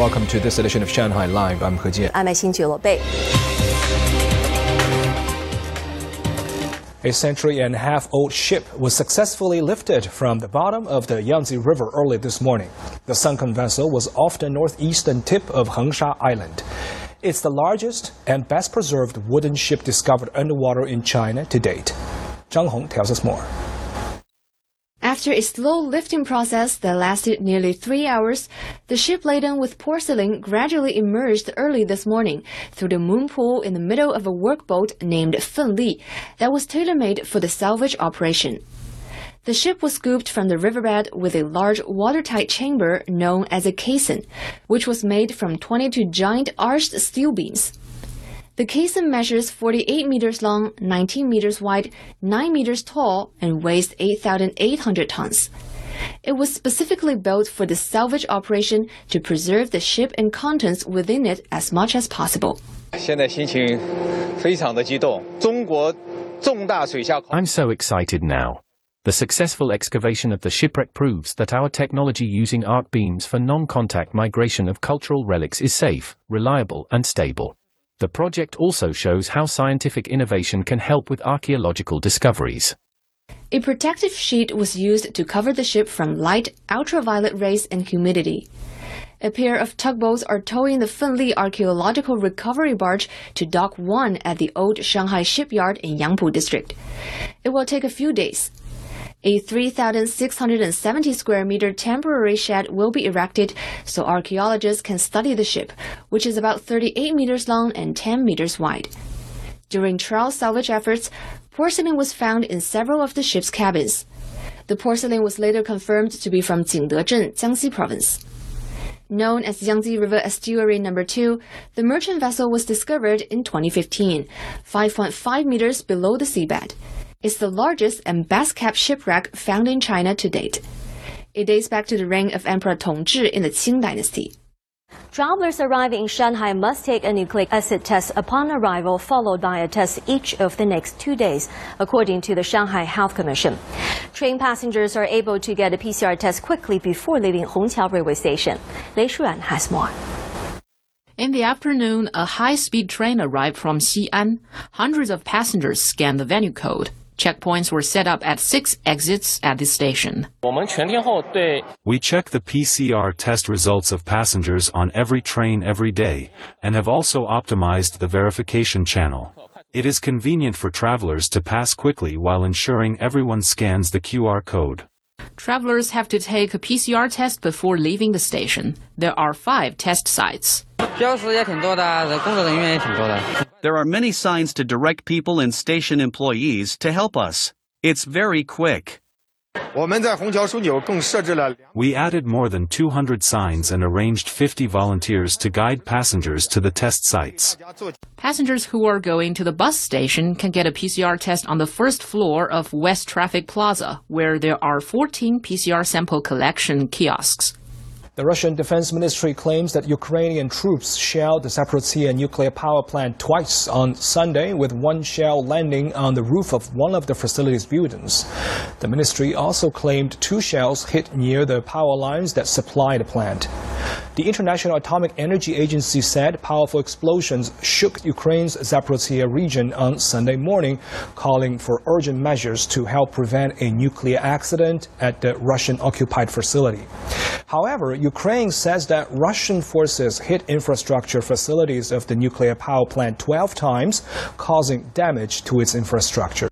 Welcome to this edition of Shanghai Live. I'm He Jian. I'm Xinjie A century and a half old ship was successfully lifted from the bottom of the Yangtze River early this morning. The sunken vessel was off the northeastern tip of Hengsha Island. It's the largest and best preserved wooden ship discovered underwater in China to date. Zhang Hong tells us more. After a slow lifting process that lasted nearly three hours, the ship laden with porcelain gradually emerged early this morning through the moon pool in the middle of a workboat named Fenli that was tailor-made for the salvage operation. The ship was scooped from the riverbed with a large watertight chamber known as a caisson, which was made from 22 giant arched steel beams. The caisson measures 48 meters long, 19 meters wide, 9 meters tall, and weighs 8,800 tons. It was specifically built for the salvage operation to preserve the ship and contents within it as much as possible. I'm so excited now. The successful excavation of the shipwreck proves that our technology using arc beams for non contact migration of cultural relics is safe, reliable, and stable. The project also shows how scientific innovation can help with archaeological discoveries. A protective sheet was used to cover the ship from light, ultraviolet rays and humidity. A pair of tugboats are towing the Fenli archaeological recovery barge to Dock 1 at the old Shanghai shipyard in Yangpu district. It will take a few days. A 3,670 square meter temporary shed will be erected so archaeologists can study the ship, which is about 38 meters long and 10 meters wide. During trial salvage efforts, porcelain was found in several of the ship's cabins. The porcelain was later confirmed to be from Jingdezhen, Jiangxi province. Known as Yangtze River Estuary Number 2, the merchant vessel was discovered in 2015, 5.5 meters below the seabed. It's the largest and best kept shipwreck found in China to date. It dates back to the reign of Emperor Tongzhi in the Qing dynasty. Travelers arriving in Shanghai must take a nucleic acid test upon arrival, followed by a test each of the next two days, according to the Shanghai Health Commission. Train passengers are able to get a PCR test quickly before leaving Hongqiao railway station. Lei Shuan has more. In the afternoon, a high-speed train arrived from Xi'an. Hundreds of passengers scanned the venue code. Checkpoints were set up at six exits at the station. We check the PCR test results of passengers on every train every day, and have also optimized the verification channel. It is convenient for travelers to pass quickly while ensuring everyone scans the QR code. Travelers have to take a PCR test before leaving the station. There are five test sites. There are many signs to direct people and station employees to help us. It's very quick. We added more than 200 signs and arranged 50 volunteers to guide passengers to the test sites. Passengers who are going to the bus station can get a PCR test on the first floor of West Traffic Plaza, where there are 14 PCR sample collection kiosks. The Russian Defense Ministry claims that Ukrainian troops shelled the Zaporizhia nuclear power plant twice on Sunday, with one shell landing on the roof of one of the facility's buildings. The ministry also claimed two shells hit near the power lines that supply the plant. The International Atomic Energy Agency said powerful explosions shook Ukraine's Zaporizhia region on Sunday morning, calling for urgent measures to help prevent a nuclear accident at the Russian occupied facility. However, Ukraine says that Russian forces hit infrastructure facilities of the nuclear power plant 12 times, causing damage to its infrastructure.